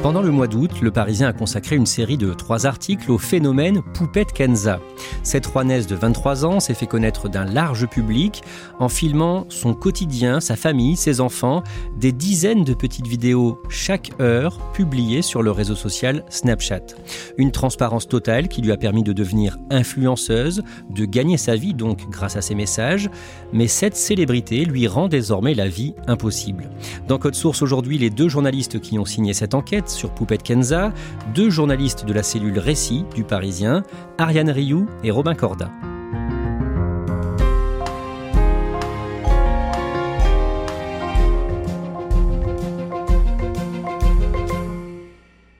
Pendant le mois d'août, le Parisien a consacré une série de trois articles au phénomène Poupette Kenza. Cette rouennaise de 23 ans s'est fait connaître d'un large public en filmant son quotidien, sa famille, ses enfants, des dizaines de petites vidéos chaque heure publiées sur le réseau social Snapchat. Une transparence totale qui lui a permis de devenir influenceuse, de gagner sa vie donc grâce à ses messages, mais cette célébrité lui rend désormais la vie impossible. Dans Code Source aujourd'hui, les deux journalistes qui ont signé cette enquête sur Poupette Kenza, deux journalistes de la cellule Récit du Parisien, Ariane Rioux et Robin Corda.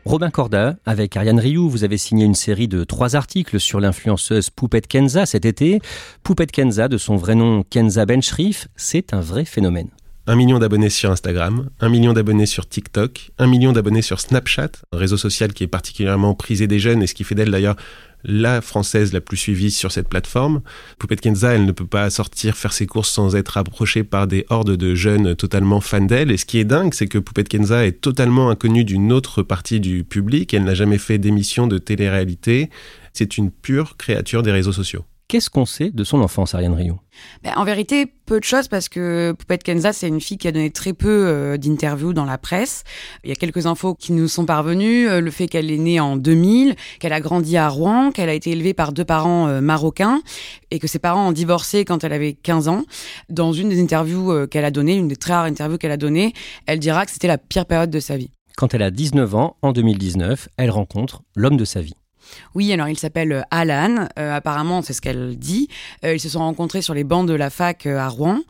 Robin Corda, avec Ariane Rioux, vous avez signé une série de trois articles sur l'influenceuse Poupette Kenza cet été. Poupette Kenza, de son vrai nom Kenza Benchrif, c'est un vrai phénomène. Un million d'abonnés sur Instagram, un million d'abonnés sur TikTok, un million d'abonnés sur Snapchat, un réseau social qui est particulièrement prisé des jeunes et ce qui fait d'elle d'ailleurs la française la plus suivie sur cette plateforme. Poupette Kenza, elle ne peut pas sortir faire ses courses sans être approchée par des hordes de jeunes totalement fans d'elle. Et ce qui est dingue, c'est que Poupette Kenza est totalement inconnue d'une autre partie du public. Elle n'a jamais fait d'émission de télé-réalité. C'est une pure créature des réseaux sociaux. Qu'est-ce qu'on sait de son enfance, Ariane Rio ben, En vérité, peu de choses parce que Poupette Kenza, c'est une fille qui a donné très peu euh, d'interviews dans la presse. Il y a quelques infos qui nous sont parvenues. Euh, le fait qu'elle est née en 2000, qu'elle a grandi à Rouen, qu'elle a été élevée par deux parents euh, marocains et que ses parents ont divorcé quand elle avait 15 ans. Dans une des interviews qu'elle a données, une des très rares interviews qu'elle a données, elle dira que c'était la pire période de sa vie. Quand elle a 19 ans, en 2019, elle rencontre l'homme de sa vie. Oui, alors il s'appelle euh, Alan. Euh, apparemment, c'est ce qu'elle dit. Euh, ils se sont rencontrés sur les bancs de la fac à Rouen.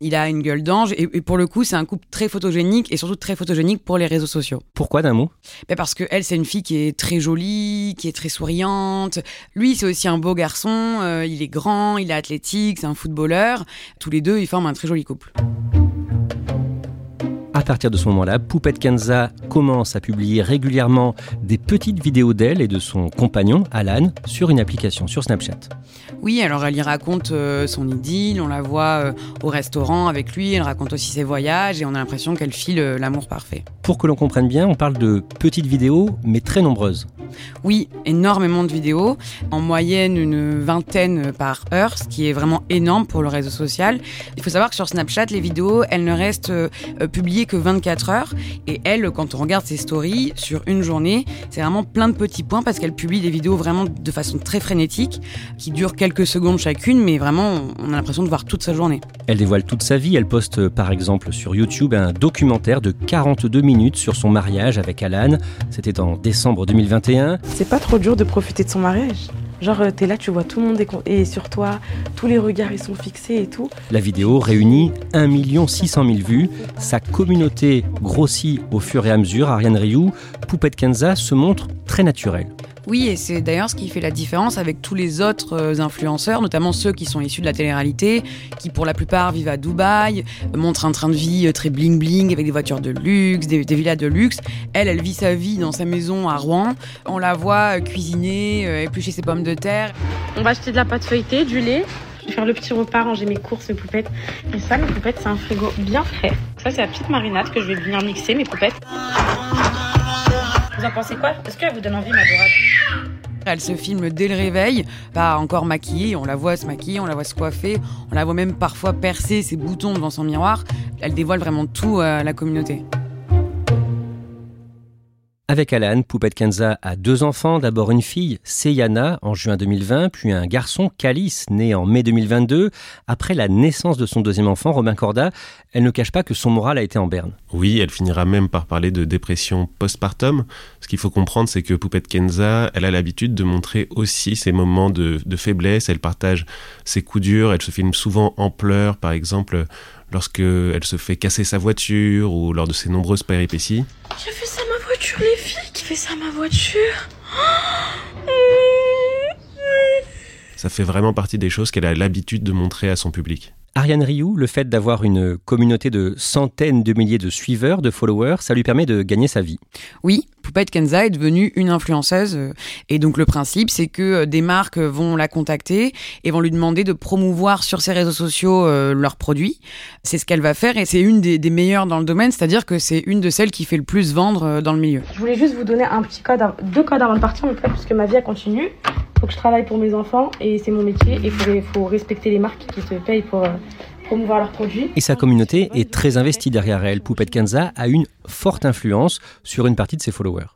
Il a une gueule d'ange et, pour le coup, c'est un couple très photogénique et surtout très photogénique pour les réseaux sociaux. Pourquoi d'un mot? Ben Parce que elle, c'est une fille qui est très jolie, qui est très souriante. Lui, c'est aussi un beau garçon. il est grand, il est athlétique, c'est un footballeur. Tous les deux, ils forment un très joli couple. À partir de ce moment-là, Poupette Kenza commence à publier régulièrement des petites vidéos d'elle et de son compagnon, Alan, sur une application, sur Snapchat. Oui, alors elle y raconte euh, son idylle, on la voit euh, au restaurant avec lui, elle raconte aussi ses voyages et on a l'impression qu'elle file euh, l'amour parfait. Pour que l'on comprenne bien, on parle de petites vidéos, mais très nombreuses. Oui, énormément de vidéos, en moyenne une vingtaine par heure, ce qui est vraiment énorme pour le réseau social. Il faut savoir que sur Snapchat, les vidéos, elles ne restent publiées que 24 heures. Et elle, quand on regarde ses stories sur une journée, c'est vraiment plein de petits points parce qu'elle publie des vidéos vraiment de façon très frénétique, qui durent quelques secondes chacune, mais vraiment, on a l'impression de voir toute sa journée. Elle dévoile toute sa vie. Elle poste par exemple sur YouTube un documentaire de 42 minutes sur son mariage avec Alan. C'était en décembre 2021. C'est pas trop dur de profiter de son mariage? Genre, euh, t'es là, tu vois tout le monde est sur toi, tous les regards ils sont fixés et tout. La vidéo réunit 1 600 000 vues. Sa communauté grossit au fur et à mesure. Ariane Rioux, Poupette Kenza se montre très naturelle. Oui, et c'est d'ailleurs ce qui fait la différence avec tous les autres euh, influenceurs, notamment ceux qui sont issus de la télé-réalité, qui pour la plupart vivent à Dubaï, montrent un train de vie euh, très bling-bling avec des voitures de luxe, des, villas de luxe. Elle, elle vit sa vie dans sa maison à Rouen. On la voit euh, cuisiner, éplucher ses pommes de terre. On va acheter de la pâte feuilletée, du lait. Je vais faire le petit repas, ranger mes courses, mes poupettes. Et ça, mes poupettes, c'est un frigo bien frais. Ça, c'est la petite marinade que je vais venir mixer, mes poupettes. Vous en pensez quoi Est-ce qu'elle vous donne envie, ma dorade Elle se filme dès le réveil, pas encore maquillée, on la voit se maquiller, on la voit se coiffer, on la voit même parfois percer ses boutons devant son miroir. Elle dévoile vraiment tout à la communauté. Avec Alan, Poupette Kenza a deux enfants, d'abord une fille, Seyana, en juin 2020, puis un garçon, Calice, né en mai 2022. Après la naissance de son deuxième enfant, Robin Corda, elle ne cache pas que son moral a été en berne. Oui, elle finira même par parler de dépression postpartum. Ce qu'il faut comprendre, c'est que Poupette Kenza, elle a l'habitude de montrer aussi ses moments de, de faiblesse. Elle partage ses coups durs, elle se filme souvent en pleurs, par exemple lorsqu'elle se fait casser sa voiture ou lors de ses nombreuses péripéties. J'ai fait ça à ma voiture, les filles, qui fait ça à ma voiture Ça fait vraiment partie des choses qu'elle a l'habitude de montrer à son public. Ariane Rioux, le fait d'avoir une communauté de centaines de milliers de suiveurs, de followers, ça lui permet de gagner sa vie. Oui, Poupette Kenza est devenue une influenceuse. euh, Et donc le principe, c'est que euh, des marques vont la contacter et vont lui demander de promouvoir sur ses réseaux sociaux euh, leurs produits. C'est ce qu'elle va faire et c'est une des, des meilleures dans le domaine, c'est-à-dire que c'est une de celles qui fait le plus vendre dans le milieu. Je voulais juste vous donner un petit code, deux codes avant de partir, en fait, puisque ma vie elle continue. Faut que je travaille pour mes enfants et c'est mon métier. Et il faut, respecter les marques qui se payent pour euh, promouvoir leurs produits. Et sa communauté est très investie derrière elle. Poupette Kenza a une forte influence sur une partie de ses followers.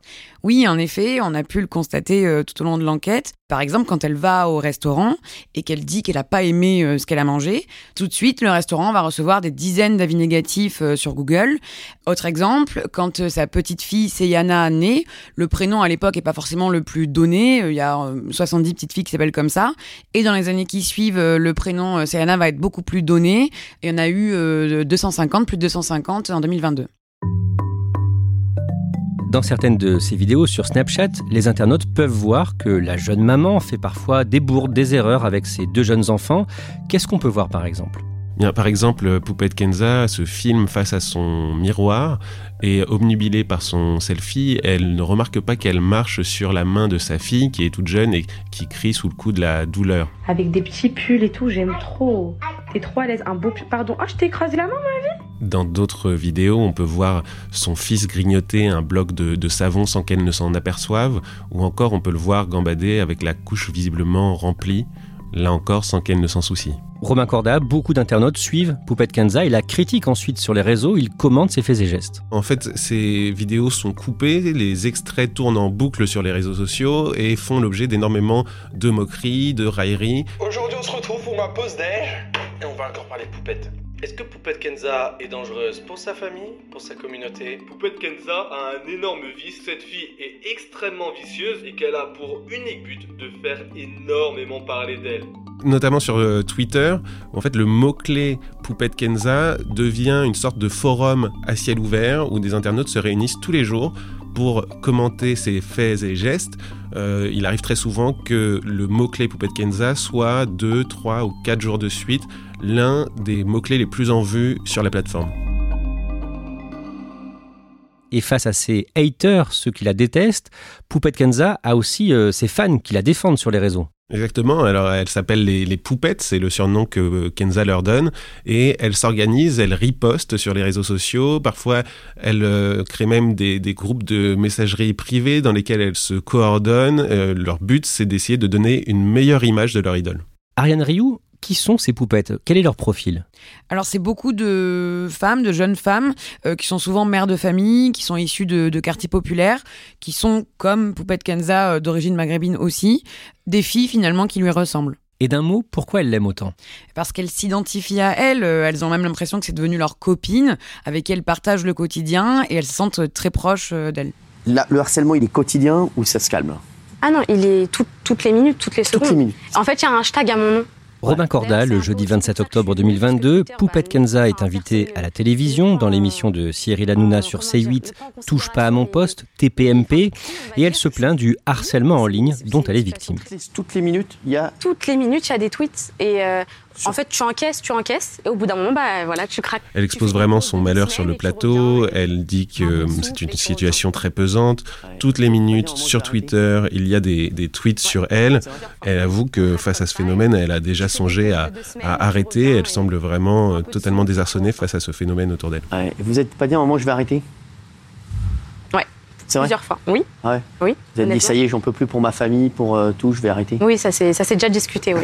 Oui, en effet, on a pu le constater euh, tout au long de l'enquête. Par exemple, quand elle va au restaurant et qu'elle dit qu'elle n'a pas aimé euh, ce qu'elle a mangé, tout de suite, le restaurant va recevoir des dizaines d'avis négatifs euh, sur Google. Autre exemple, quand sa petite fille Seyana naît, le prénom à l'époque est pas forcément le plus donné. Il y a euh, 70 petites filles qui s'appellent comme ça. Et dans les années qui suivent, le prénom Seyana va être beaucoup plus donné. Il y en a eu euh, 250, plus de 250 en 2022. Dans certaines de ses vidéos sur Snapchat, les internautes peuvent voir que la jeune maman fait parfois des bourdes, des erreurs avec ses deux jeunes enfants. Qu'est-ce qu'on peut voir par exemple? Bien, par exemple, Poupette Kenza se filme face à son miroir et obnubilée par son selfie, elle ne remarque pas qu'elle marche sur la main de sa fille qui est toute jeune et qui crie sous le coup de la douleur. Avec des petits pulls et tout, j'aime trop. T'es trop à l'aise. Un beau pull. Pardon. Oh, je t'ai écrasé la main, ma Dans d'autres vidéos, on peut voir son fils grignoter un bloc de, de savon sans qu'elle ne s'en aperçoive, ou encore on peut le voir gambader avec la couche visiblement remplie, là encore sans qu'elle ne s'en soucie. Romain Corda, beaucoup d'internautes suivent Poupette Kenza et la critiquent ensuite sur les réseaux, ils commentent ses faits et gestes. En fait, ces vidéos sont coupées, les extraits tournent en boucle sur les réseaux sociaux et font l'objet d'énormément de moqueries, de railleries. Aujourd'hui, on se retrouve pour ma pause déj et on va encore parler de poupette. Est-ce que Poupette Kenza est dangereuse pour sa famille, pour sa communauté? Poupette Kenza a un énorme vice. Cette fille est extrêmement vicieuse et qu'elle a pour unique but de faire énormément parler d'elle. Notamment sur euh, Twitter, en fait le mot-clé Poupette Kenza devient une sorte de forum à ciel ouvert où des internautes se réunissent tous les jours pour commenter ses faits et gestes. Euh, il arrive très souvent que le mot-clé Poupette Kenza soit 2, 3 ou 4 jours de suite l'un des mots-clés les plus en vue sur la plateforme. Et face à ses haters, ceux qui la détestent, Poupette Kenza a aussi euh, ses fans qui la défendent sur les réseaux. Exactement, alors elle s'appelle les, poupettes, c'est le surnom que Kenza leur donne, et elle s'organise, elle riposte sur les réseaux sociaux, parfois elle euh, crée même des, des, groupes de messagerie privée dans lesquels elles se coordonnent, euh, leur but c'est d'essayer de donner une meilleure image de leur idole. Ariane Rioux, qui sont ces poupettes? Quel est leur profil? Alors c'est beaucoup de femmes, de jeunes femmes, euh, qui sont souvent mères de famille, qui sont issues de, de quartiers populaires, qui sont, comme Poupette Kenza, euh, d'origine maghrébine aussi, des filles finalement qui lui ressemblent. Et d'un mot, pourquoi elle l'aime autant? Parce qu'elles s'identifient à elle, euh, elles ont même l'impression que c'est devenu leur copine, avec qui elles partagent le quotidien, et elles se sentent très proches d'elle. Le harcèlement, il est quotidien ou ça se calme? Ah non, il est tout- toutes les minutes, toutes les secondes. Toutes les minutes. En fait, il y a un hashtag à mon nom. Robin Corda, le jeudi 27 octobre 2022, Poupette Kenza est invitée à la télévision dans l'émission de Cyril Hanouna sur C8, Touche pas à mon poste, TPMP, et elle se plaint du harcèlement en ligne dont elle est victime. Toutes les, toutes les minutes, il y a. Toutes les minutes, il y a des tweets. Et euh, en fait, tu encaisses, tu encaisses. Et au bout d'un moment, bah, voilà, tu craques. Elle expose vraiment son malheur sur le plateau, elle dit que c'est une situation très pesante. Toutes les minutes, sur Twitter, il y a des, des tweets sur elle. Elle avoue que face à ce phénomène, elle a déjà songé à, à arrêter. Elle semble vraiment euh, totalement désarçonnée face à ce phénomène autour d'elle. Ouais, Vous êtes pas dit à un moment, je vais arrêter? Ouais. C'est vrai? Plusieurs fois, oui. Ouais. Oui. Vous avez dit, ça y est, j'en peux plus pour ma famille, pour euh, tout, je vais arrêter. Oui, ça s'est ça s'est déjà discuté, oui.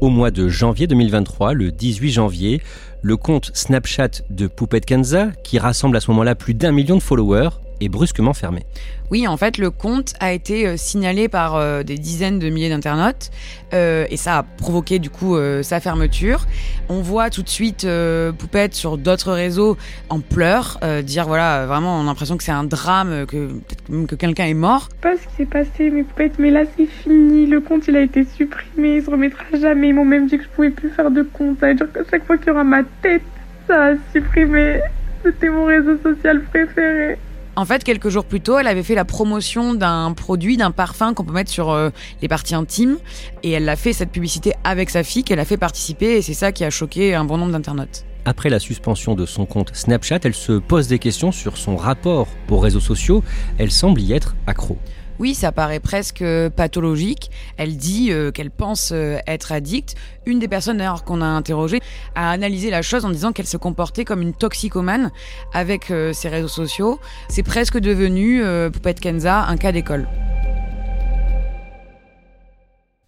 Au mois de janvier 2023, le 18 janvier, le compte Snapchat de Poupette Kenza, qui rassemble à ce moment-là plus d'un million de followers, est brusquement fermé. Oui, en fait, le compte a été euh, signalé par euh, des dizaines de milliers d'internautes euh, et ça a provoqué du coup euh, sa fermeture. On voit tout de suite euh, Poupette sur d'autres réseaux en pleurs, euh, dire voilà, vraiment, on a l'impression que c'est un drame, que peut-être même que quelqu'un est mort. sais pas ce qui s'est passé, mes poupettes, mais là c'est fini. Le compte il a été supprimé, il se remettra jamais. Ils m'ont même dit que je pouvais plus faire de compte. Ça veut dire qu'à chaque fois qu'il y aura ma tête, ça a supprimé. C'était mon réseau social préféré. En fait, quelques jours plus tôt, elle avait fait la promotion d'un produit, d'un parfum qu'on peut mettre sur euh, les parties intimes. Et elle a fait cette publicité avec sa fille qu'elle a fait participer et c'est ça qui a choqué un bon nombre d'internautes. Après la suspension de son compte Snapchat, elle se pose des questions sur son rapport aux réseaux sociaux. Elle semble y être accro. Oui, ça paraît presque pathologique. Elle dit euh, qu'elle pense euh, être addicte. Une des personnes d'ailleurs qu'on a interrogées a analysé la chose en disant qu'elle se comportait comme une toxicomane avec euh, ses réseaux sociaux. C'est presque devenu, euh, Poupette Kenza, un cas d'école.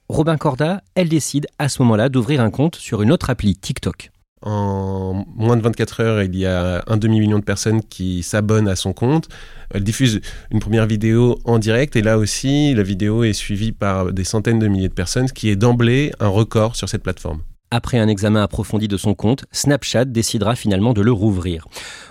Robin Corda, elle décide à ce moment-là d'ouvrir un compte sur une autre appli, TikTok. En moins de 24 heures, il y a un demi-million de personnes qui s'abonnent à son compte. Elle diffuse une première vidéo en direct et là aussi, la vidéo est suivie par des centaines de milliers de personnes, ce qui est d'emblée un record sur cette plateforme. Après un examen approfondi de son compte, Snapchat décidera finalement de le rouvrir.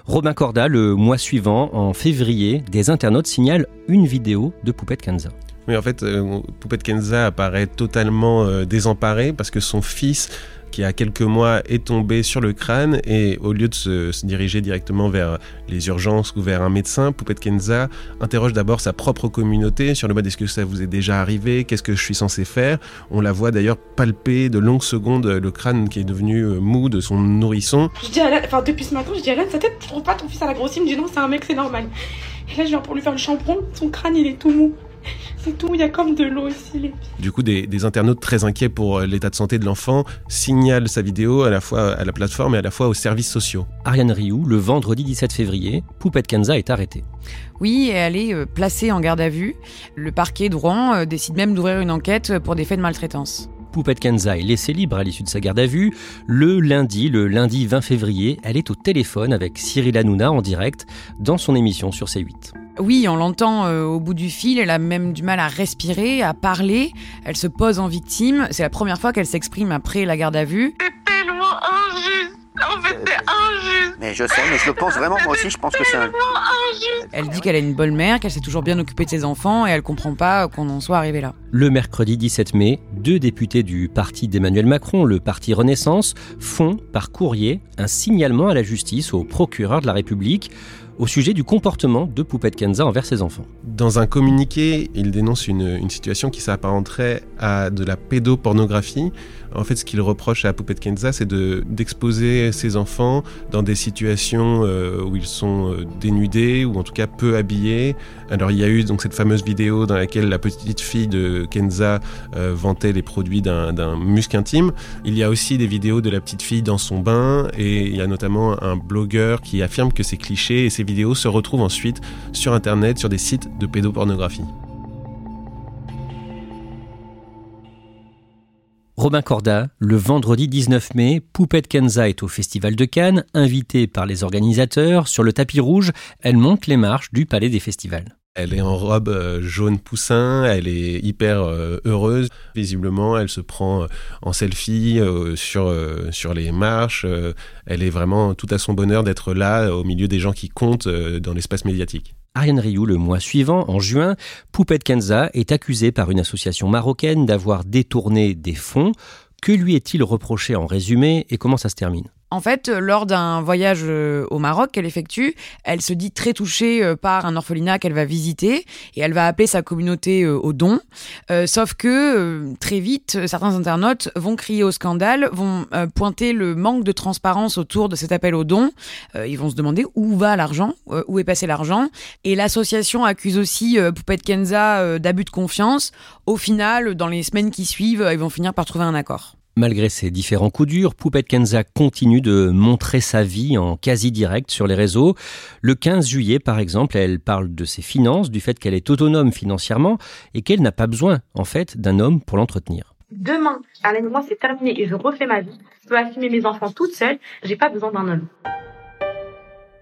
Robin Corda, le mois suivant, en février, des internautes signalent une vidéo de Poupette Kenza. Oui, en fait, euh, Poupette Kenza apparaît totalement euh, désemparée parce que son fils, qui a quelques mois, est tombé sur le crâne et au lieu de se, diriger directement vers les urgences ou vers un médecin, Poupette Kenza interroge d'abord sa propre communauté sur le mode est-ce que ça vous est déjà arrivé, qu'est-ce que je suis censé faire? On la voit d'ailleurs palper de longues secondes le crâne qui est devenu euh, mou de son nourrisson. Je enfin depuis ce matin, je dis à Alan, sa tête, tu trouves pas ton fils à la grossie Il me dit non, c'est un mec, c'est normal. Et là, je viens pour lui faire le shampoing, son crâne il est tout mou. C'est tout, il y a comme de l'eau ici. Les... Du coup, des, des, internautes très inquiets pour euh, l'état de santé de l'enfant signalent sa vidéo à la fois à la plateforme et à la fois aux services sociaux. Ariane Rioux, le vendredi 17 février, Poupette Kenza est arrêtée. Oui, et elle est euh, placée en garde à vue. Le parquet de Rouen euh, décide même d'ouvrir une enquête pour des faits de maltraitance. Poupette Kenza est laissée libre à l'issue de sa garde à vue. Le lundi, le lundi 20 février, elle est au téléphone avec Cyril Hanouna en direct dans son émission sur C8. Oui, on l'entend euh, au bout du fil, elle a même du mal à respirer, à parler, elle se pose en victime, c'est la première fois qu'elle s'exprime après la garde à vue. C'est tellement injuste. En fait, c'est injuste. Mais je sais, mais je le pense vraiment, moi aussi, je pense que c'est un... Elle dit qu'elle a une bonne mère, qu'elle s'est toujours bien occupée de ses enfants et elle comprend pas qu'on en soit arrivé là. Le mercredi 17 mai, deux députés du parti d'Emmanuel Macron, le parti Renaissance, font par courrier un signalement à la justice au procureur de la République au sujet du comportement de Poupette Kenza envers ses enfants. Dans un communiqué, il dénonce une, situation qui s'apparenterait à de la pédopornographie. En fait, ce qu'il reproche à Poupette Kenza, c'est de, d'exposer ses enfants dans des situations euh, où ils sont euh, dénudés ou en tout cas peu habillés. Alors, il y a eu donc cette fameuse vidéo dans laquelle la petite fille de Kenza euh, vantait les produits d'un, muscle intime. Il y a aussi des vidéos de la petite fille dans son bain et il y a notamment un blogueur qui affirme que c'est cliché et ces vidéos se retrouvent ensuite sur Internet, sur des sites de pédopornographie. Robin Corda, le vendredi 19 mai, Poupette Kenza est au Festival de Cannes, invitée par les organisateurs. Sur le tapis rouge, elle monte les marches du Palais des Festivals. Elle est en robe euh, jaune poussin, elle est hyper euh, heureuse. Visiblement, elle se prend euh, en selfie sur, sur les marches. elle est vraiment tout à son bonheur d'être là au milieu des gens qui comptent dans l'espace médiatique. Ariane Rioux, le mois suivant, en juin, Poupette Kenza est accusée par une association marocaine d'avoir détourné des fonds. Que lui est-il reproché en résumé et comment ça se termine? En fait, euh, lors d'un voyage euh, au Maroc qu'elle effectue, elle se dit très touchée euh, par un orphelinat qu'elle va visiter et elle va appeler sa communauté au don. Sauf que très vite, certains internautes vont crier au scandale, vont pointer le manque de transparence autour de cet appel au don. Ils vont se demander où va l'argent, où est passé l'argent. Et l'association accuse aussi Poupette Kenza d'abus de confiance. Au final, dans les semaines qui suivent, ils vont finir par trouver un accord. Malgré ses différents coups durs, Poupette Kenza continue de montrer sa vie en quasi direct sur les réseaux. Le 15 juillet, par exemple, elle parle de ses finances, du fait qu'elle est autonome financièrement et qu'elle n'a pas besoin, en fait, d'un homme pour l'entretenir. Demain, Alain et moi, c'est terminé et je refais ma vie. Je peux assumer mes enfants toute seule. J'ai pas besoin d'un homme.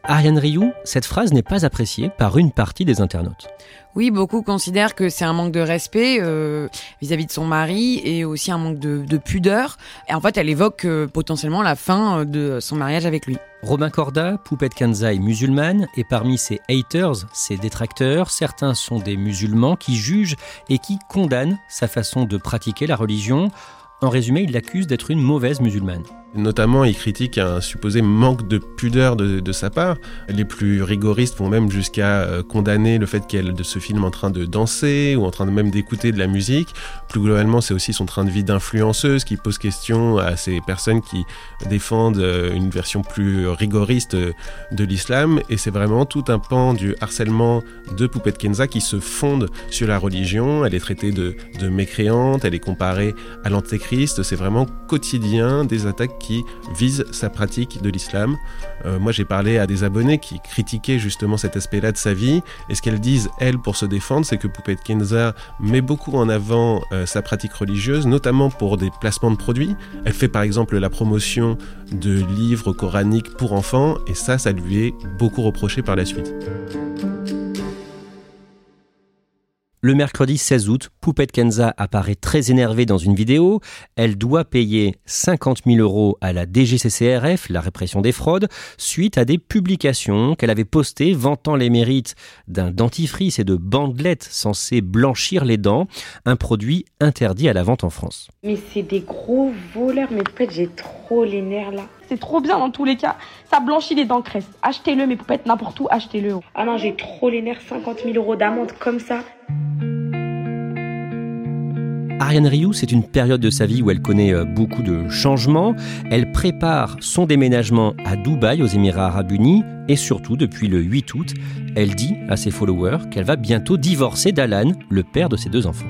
Ariane Rioux, cette phrase n'est pas appréciée par une partie des internautes. Oui, beaucoup considèrent que c'est un manque de respect euh, vis-à-vis de son mari et aussi un manque de, de pudeur. Et en fait, elle évoque euh, potentiellement la fin euh, de son mariage avec lui. Robin Corda, Poupette Kanza est musulmane et parmi ses haters, ses détracteurs, certains sont des musulmans qui jugent et qui condamnent sa façon de pratiquer la religion. En résumé, ils l'accusent d'être une mauvaise musulmane. Notamment, il critique un supposé manque de pudeur de, sa part. Les plus rigoristes vont même jusqu'à euh, condamner le fait qu'elle se filme en train de danser ou en train de même d'écouter de la musique. Plus globalement, c'est aussi son train de vie d'influenceuse qui pose question à ces personnes qui défendent euh, une version plus rigoriste de l'islam. Et c'est vraiment tout un pan du harcèlement de Poupette Kenza qui se fonde sur la religion. Elle est traitée de, de mécréante, elle est comparée à l'antéchrist. C'est vraiment quotidien des attaques qui vise sa pratique de l'islam. Euh, moi, j'ai parlé à des abonnés qui critiquaient justement cet aspect-là de sa vie. Et ce qu'elles disent, elles, pour se défendre, c'est que Poupette Kenza met beaucoup en avant euh, sa pratique religieuse, notamment pour des placements de produits. Elle fait par exemple la promotion de livres coraniques pour enfants, et ça, ça lui est beaucoup reproché par la suite. Le mercredi 16 août, Poupette Kenza apparaît très énervée dans une vidéo. Elle doit payer 50 000 euros à la DGCCRF, la répression des fraudes, suite à des publications qu'elle avait postées vantant les mérites d'un dentifrice et de bandelettes censées blanchir les dents, un produit interdit à la vente en France. Mais c'est des gros voleurs, mais peut-être j'ai trop les nerfs là. C'est trop bien dans tous les cas. Ça blanchit les dents crèves. Achetez-le, mais poupette, n'importe où, achetez-le. Ah non, j'ai trop les nerfs. 50 000 euros d'amende comme ça. Ariane Rioux, c'est une période de sa vie où elle connaît euh, beaucoup de changements. Elle prépare son déménagement à Dubaï, aux Émirats Arabes Unis, et surtout, depuis le 8 août, elle dit à ses followers qu'elle va bientôt divorcer d'Alan, le père de ses deux enfants.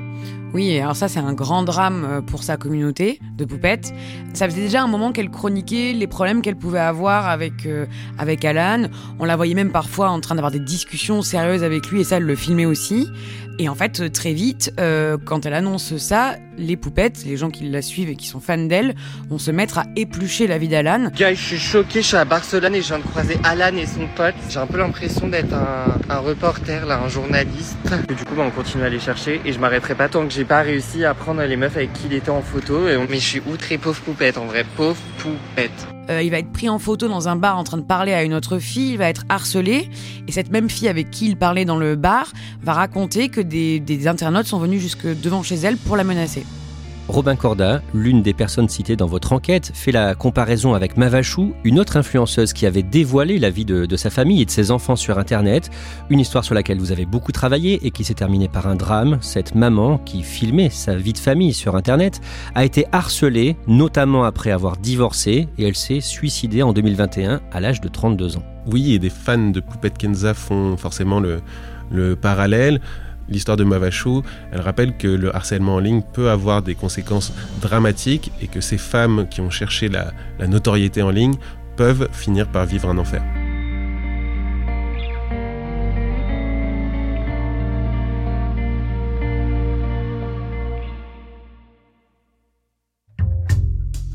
Oui, alors ça c'est un grand drame euh, pour sa communauté de poupettes. Ça faisait déjà un moment qu'elle chroniquait les problèmes qu'elle pouvait avoir avec euh, avec Alan. On la voyait même parfois en train d'avoir des discussions sérieuses avec lui et ça elle le filmait aussi. Et en fait, euh, très vite, euh, quand elle annonce ça, les poupettes, les gens qui la suivent et qui sont fans d'elle, vont se mettre à éplucher la vie d'Alan. Guys, je suis choqué, je suis à Barcelone et je viens de croiser Alan et son pote. J'ai un peu l'impression d'être un, un, reporter, là, un journaliste. Et du coup, bah, on continue à les chercher et je m'arrêterai pas tant que j'ai pas réussi à prendre les meufs avec qui il était en photo. Et on... Mais je suis outré, pauvre poupette, en vrai, pauvre poupette. Euh, il va être pris en photo dans un bar en train de parler à une autre fille, il va être harcelé, et cette même fille avec qui il parlait dans le bar va raconter que des, des internautes sont venus jusque devant chez elle pour la menacer. Robin Corda, l'une des personnes citées dans votre enquête, fait la comparaison avec Mavachou, une autre influenceuse qui avait dévoilé la vie de, sa famille et de ses enfants sur Internet. Une histoire sur laquelle vous avez beaucoup travaillé et qui s'est terminée par un drame. Cette maman qui filmait sa vie de famille sur Internet a été harcelée, notamment après avoir divorcé, et elle s'est suicidée en 2021 à l'âge de 32 ans. Oui, et des fans de Poupette Kenza font forcément le parallèle l'histoire de Mavachou, elle rappelle que le harcèlement en ligne peut avoir des conséquences dramatiques et que ces femmes qui ont cherché la, la notoriété en ligne peuvent finir par vivre un enfer.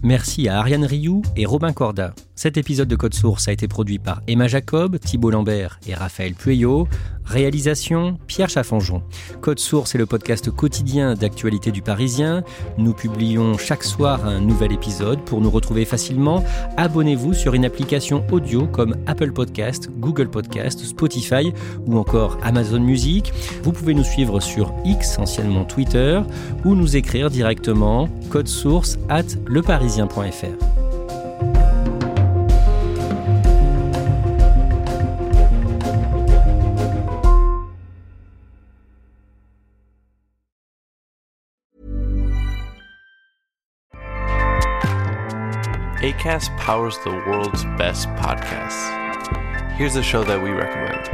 Merci à Ariane Rioux et Robin Corda. Cet épisode de Code Source a été produit par Emma Jacob, Thibault Lambert et Raphaël Pueyo. Réalisation Pierre Chaffanjon. Code Source est le podcast quotidien d'actualité du Parisien. Nous publions chaque soir un nouvel épisode. Pour nous retrouver facilement, abonnez-vous sur une application audio comme Apple Podcast, Google Podcast, Spotify ou encore Amazon Music. Vous pouvez nous suivre sur X, anciennement Twitter, ou nous écrire directement code source at leparisien.fr. ACAST powers the world's best podcasts. Here's a show that we recommend.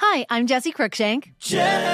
Hi, I'm Jesse Cruikshank. Jesse